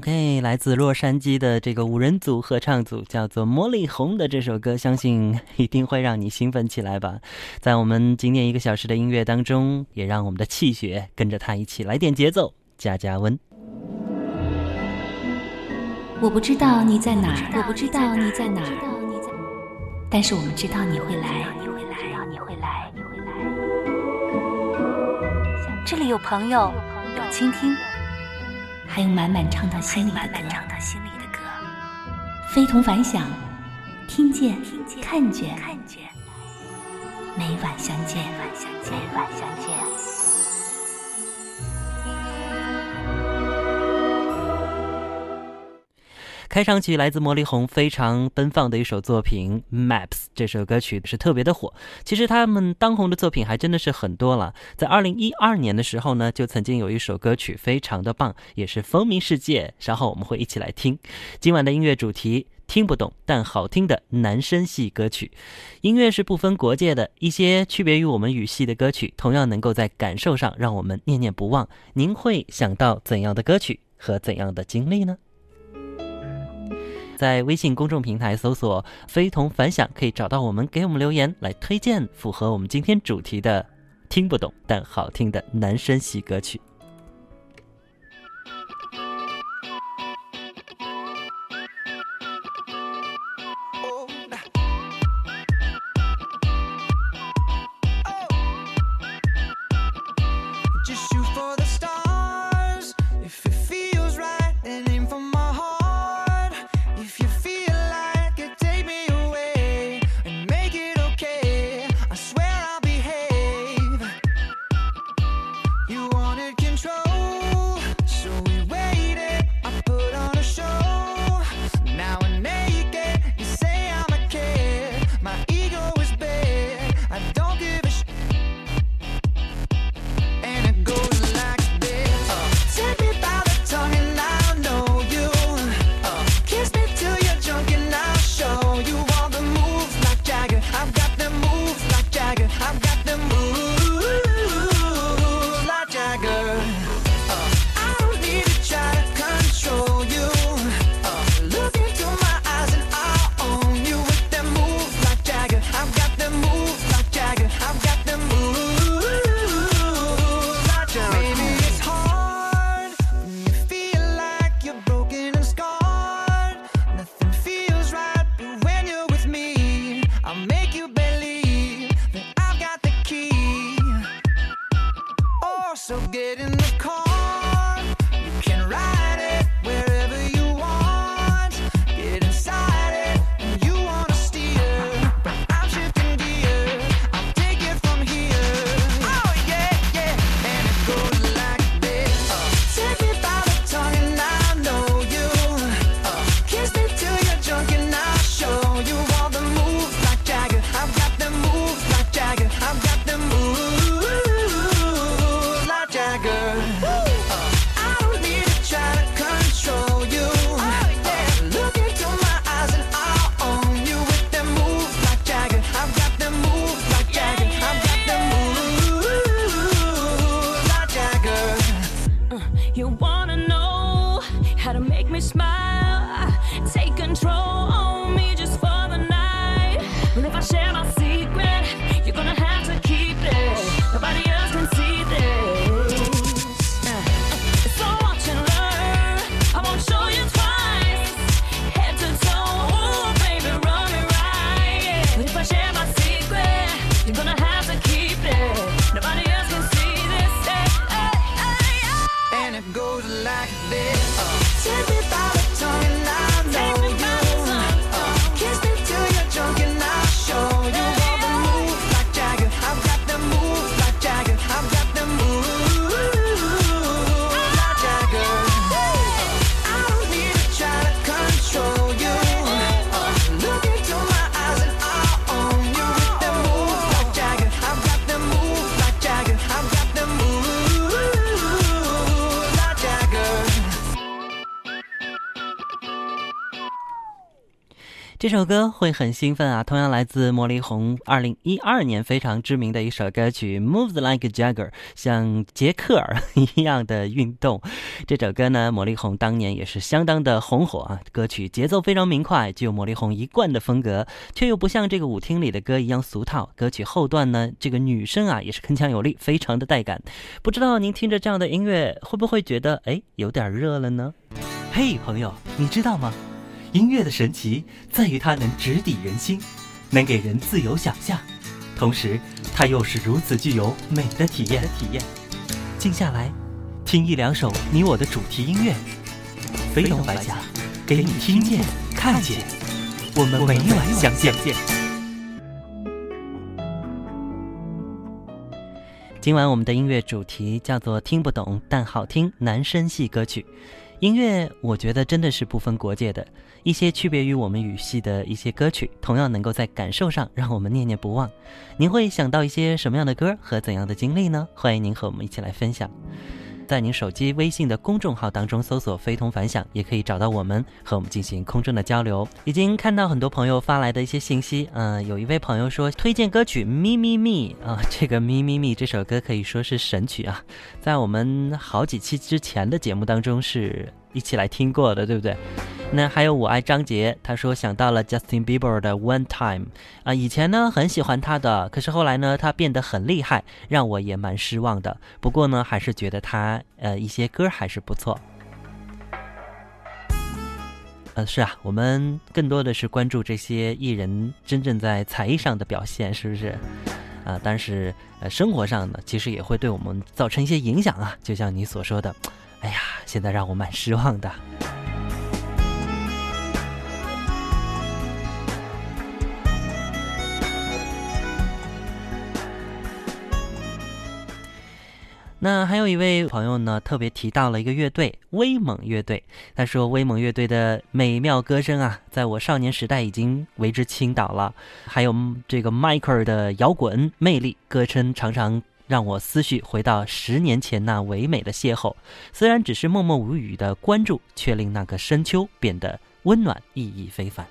OK，来自洛杉矶的这个五人组合唱组叫做魔力红的这首歌，相信一定会让你兴奋起来吧。在我们今天一个小时的音乐当中，也让我们的气血跟着它一起来点节奏，加加温。我不知道你在哪儿，我不知道你在哪儿，但是我们知道你会来，你会来，你会来，你会来。这里有朋友，有倾听。还有满满唱到心里的歌，非同凡响，听见，看见，每晚相见，每晚相见。开场曲来自魔力红，非常奔放的一首作品《Maps》。这首歌曲是特别的火。其实他们当红的作品还真的是很多了。在二零一二年的时候呢，就曾经有一首歌曲非常的棒，也是风靡世界。稍后我们会一起来听。今晚的音乐主题：听不懂但好听的男声系歌曲。音乐是不分国界的，一些区别于我们语系的歌曲，同样能够在感受上让我们念念不忘。您会想到怎样的歌曲和怎样的经历呢？在微信公众平台搜索“非同凡响”，可以找到我们，给我们留言来推荐符合我们今天主题的听不懂但好听的男生系歌曲。这首歌会很兴奋啊！同样来自魔力红二零一二年非常知名的一首歌曲《Moves Like a Jagger》，像杰克尔 一样的运动。这首歌呢，魔力红当年也是相当的红火啊！歌曲节奏非常明快，具有魔力红一贯的风格，却又不像这个舞厅里的歌一样俗套。歌曲后段呢，这个女声啊也是铿锵有力，非常的带感。不知道您听着这样的音乐，会不会觉得哎有点热了呢？嘿，朋友，你知道吗？音乐的神奇在于它能直抵人心，能给人自由想象，同时它又是如此具有美的体验。体验，静下来，听一两首你我的主题音乐，飞龙白响，给你听见、看见，我们每晚相见。今晚我们的音乐主题叫做“听不懂但好听”男声系歌曲。音乐，我觉得真的是不分国界的。一些区别于我们语系的一些歌曲，同样能够在感受上让我们念念不忘。您会想到一些什么样的歌和怎样的经历呢？欢迎您和我们一起来分享。在您手机微信的公众号当中搜索“非同凡响”，也可以找到我们，和我们进行空中的交流。已经看到很多朋友发来的一些信息，嗯，有一位朋友说推荐歌曲《咪咪咪》啊，这个《咪咪咪》这首歌可以说是神曲啊，在我们好几期之前的节目当中是一起来听过的，对不对？那还有我爱张杰，他说想到了 Justin Bieber 的 One Time，啊，以前呢很喜欢他的，可是后来呢他变得很厉害，让我也蛮失望的。不过呢还是觉得他呃一些歌还是不错。呃，是啊，我们更多的是关注这些艺人真正在才艺上的表现，是不是？啊，但是呃生活上呢，其实也会对我们造成一些影响啊，就像你所说的，哎呀，现在让我蛮失望的。那还有一位朋友呢，特别提到了一个乐队——威猛乐队。他说：“威猛乐队的美妙歌声啊，在我少年时代已经为之倾倒了。还有这个迈克尔的摇滚魅力，歌声常常让我思绪回到十年前那唯美的邂逅。虽然只是默默无语的关注，却令那个深秋变得温暖，意义非凡。”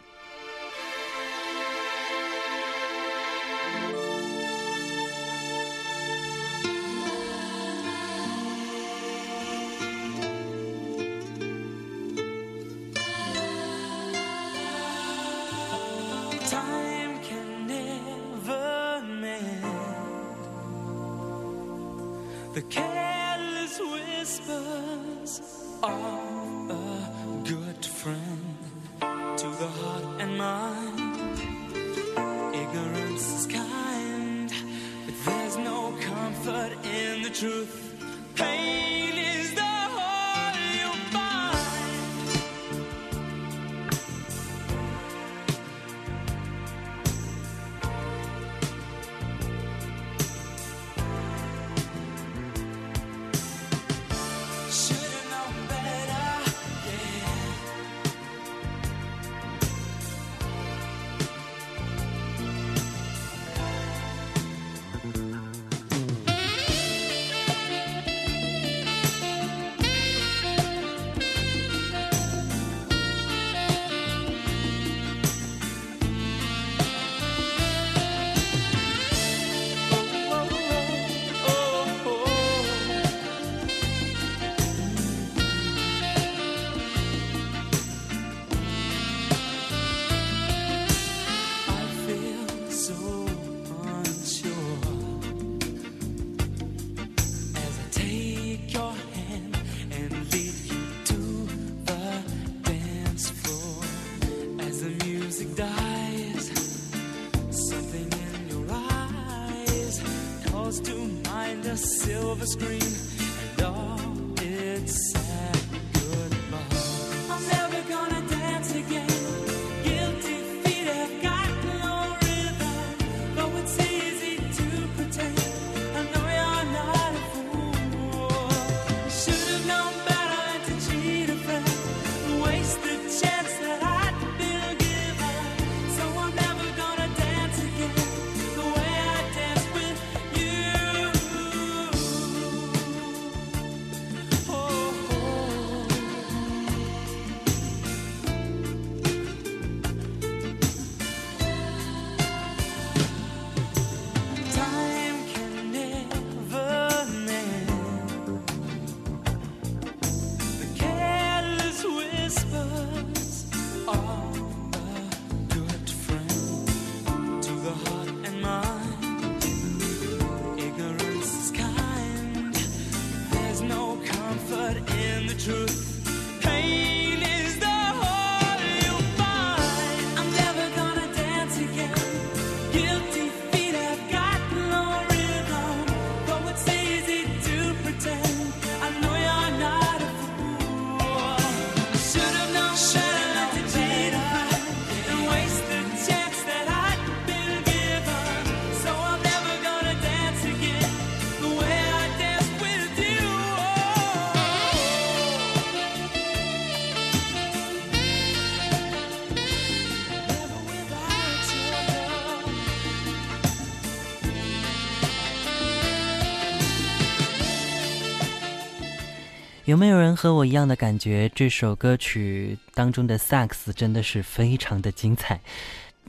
有没有人和我一样的感觉？这首歌曲当中的萨克斯真的是非常的精彩。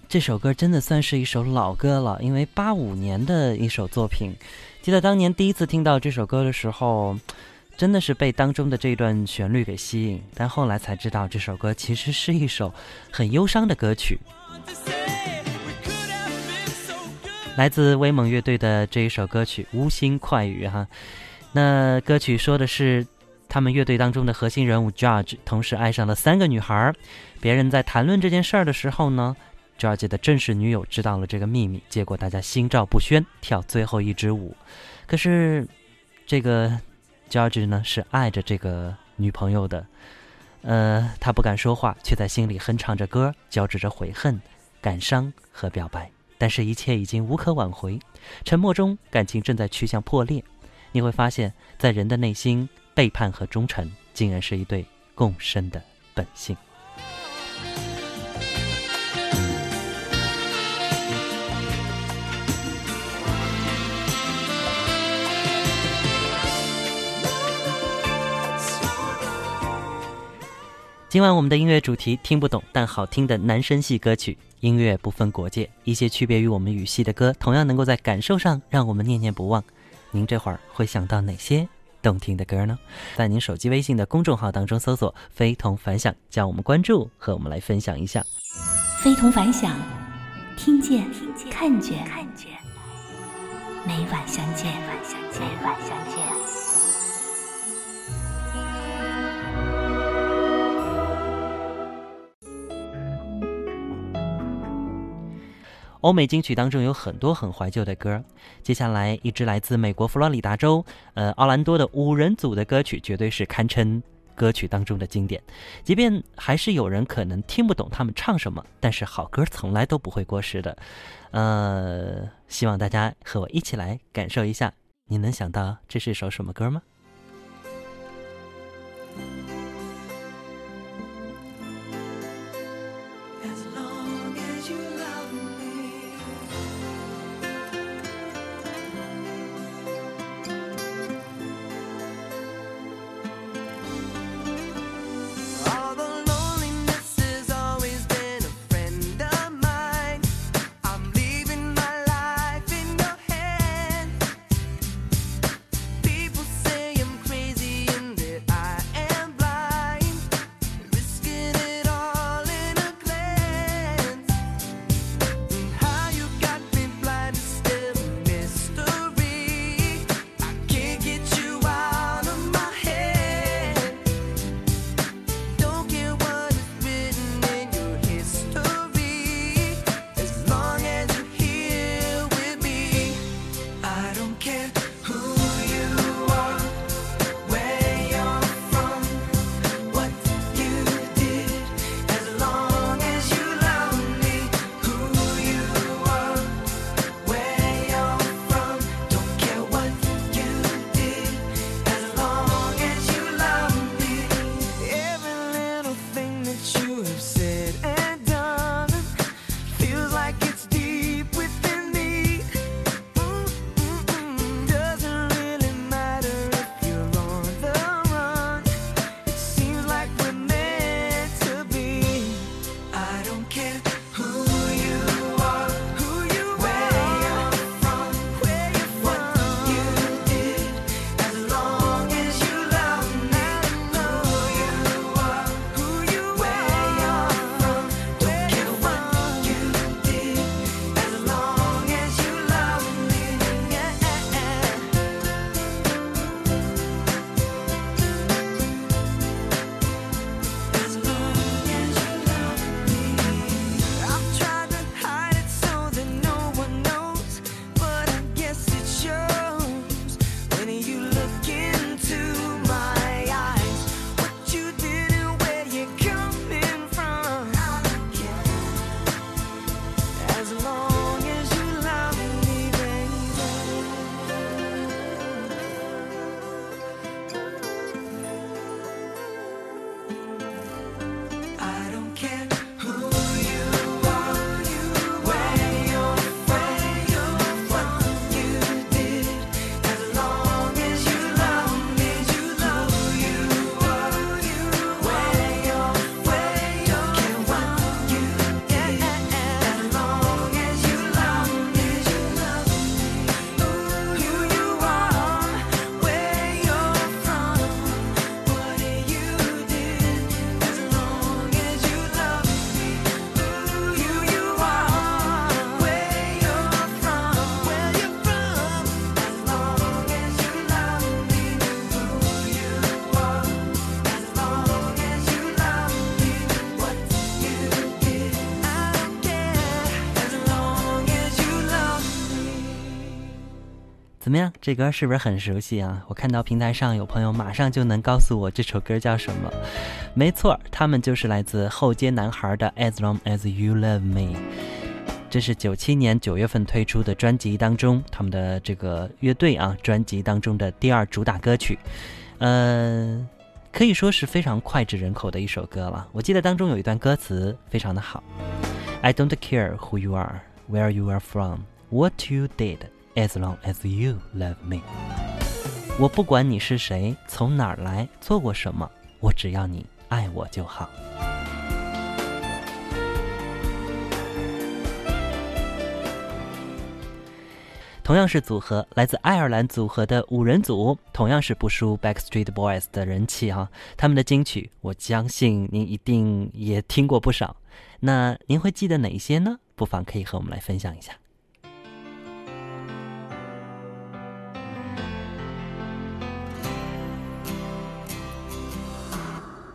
这首歌真的算是一首老歌了，因为八五年的一首作品。记得当年第一次听到这首歌的时候，真的是被当中的这段旋律给吸引，但后来才知道这首歌其实是一首很忧伤的歌曲。来自威猛乐队的这一首歌曲《无心快语》哈。那歌曲说的是他们乐队当中的核心人物 George 同时爱上了三个女孩儿。别人在谈论这件事儿的时候呢，George 的正式女友知道了这个秘密，结果大家心照不宣，跳最后一支舞。可是这个 George 呢是爱着这个女朋友的，呃，他不敢说话，却在心里哼唱着歌，交织着悔恨、感伤和表白。但是，一切已经无可挽回。沉默中，感情正在趋向破裂。你会发现，在人的内心，背叛和忠诚竟然是一对共生的本性。今晚我们的音乐主题听不懂但好听的男声系歌曲，音乐不分国界，一些区别于我们语系的歌，同样能够在感受上让我们念念不忘。您这会儿会想到哪些动听的歌呢？在您手机微信的公众号当中搜索“非同凡响”，叫我们关注，和我们来分享一下。非同凡响，听见，看见，每晚相见，每晚相见。欧美金曲当中有很多很怀旧的歌，接下来一支来自美国佛罗里达州，呃，奥兰多的五人组的歌曲，绝对是堪称歌曲当中的经典。即便还是有人可能听不懂他们唱什么，但是好歌从来都不会过时的。呃，希望大家和我一起来感受一下，你能想到这是一首什么歌吗？can't 怎么样？这歌是不是很熟悉啊？我看到平台上有朋友马上就能告诉我这首歌叫什么。没错，他们就是来自后街男孩的《As Long As You Love Me》。这是九七年九月份推出的专辑当中，他们的这个乐队啊专辑当中的第二主打歌曲，呃，可以说是非常脍炙人口的一首歌了。我记得当中有一段歌词非常的好：I don't care who you are, where you are from, what you did, as long as you love me。我不管你是谁，从哪儿来，做过什么，我只要你爱我就好。同样是组合，来自爱尔兰组合的五人组，同样是不输 Backstreet Boys 的人气哈、他们的金曲，我相信您一定也听过不少。那您会记得哪些呢？不妨可以和我们来分享一下。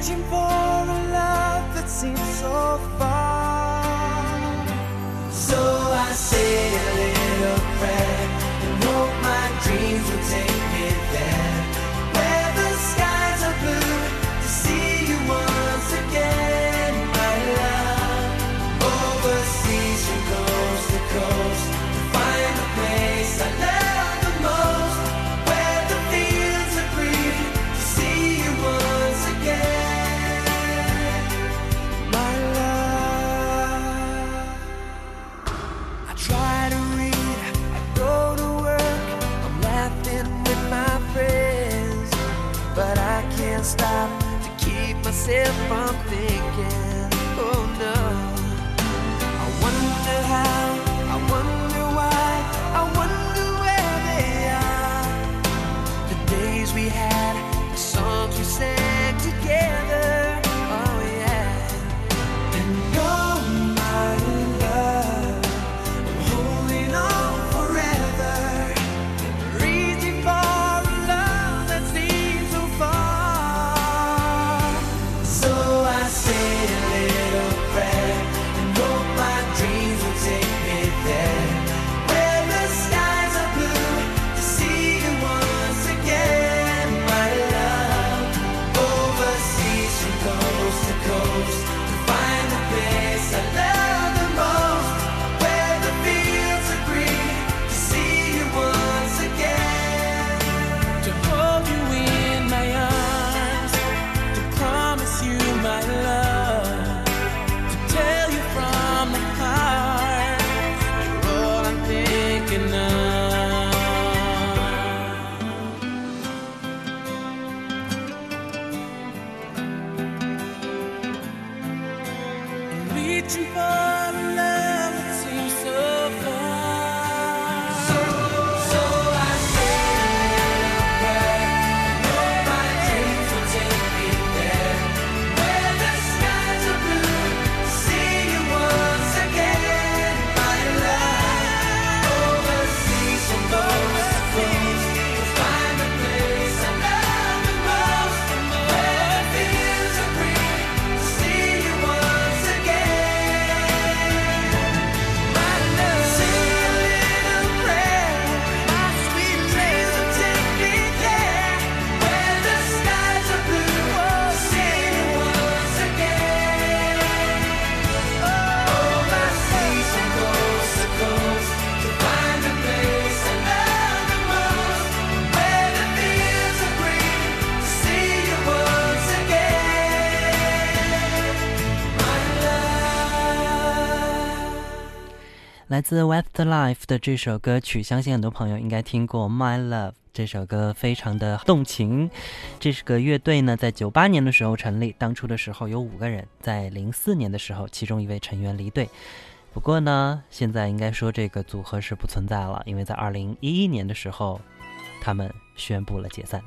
Reaching for a love that seems so far. 出发来自 Westlife 的这首歌曲，相信很多朋友应该听过《My Love》这首歌，非常的动情。这是个乐队呢，在九八年的时候成立，当初的时候有五个人，在零四年的时候，其中一位成员离队。不过呢，现在应该说这个组合是不存在了，因为在二零一一年的时候，他们宣布了解散。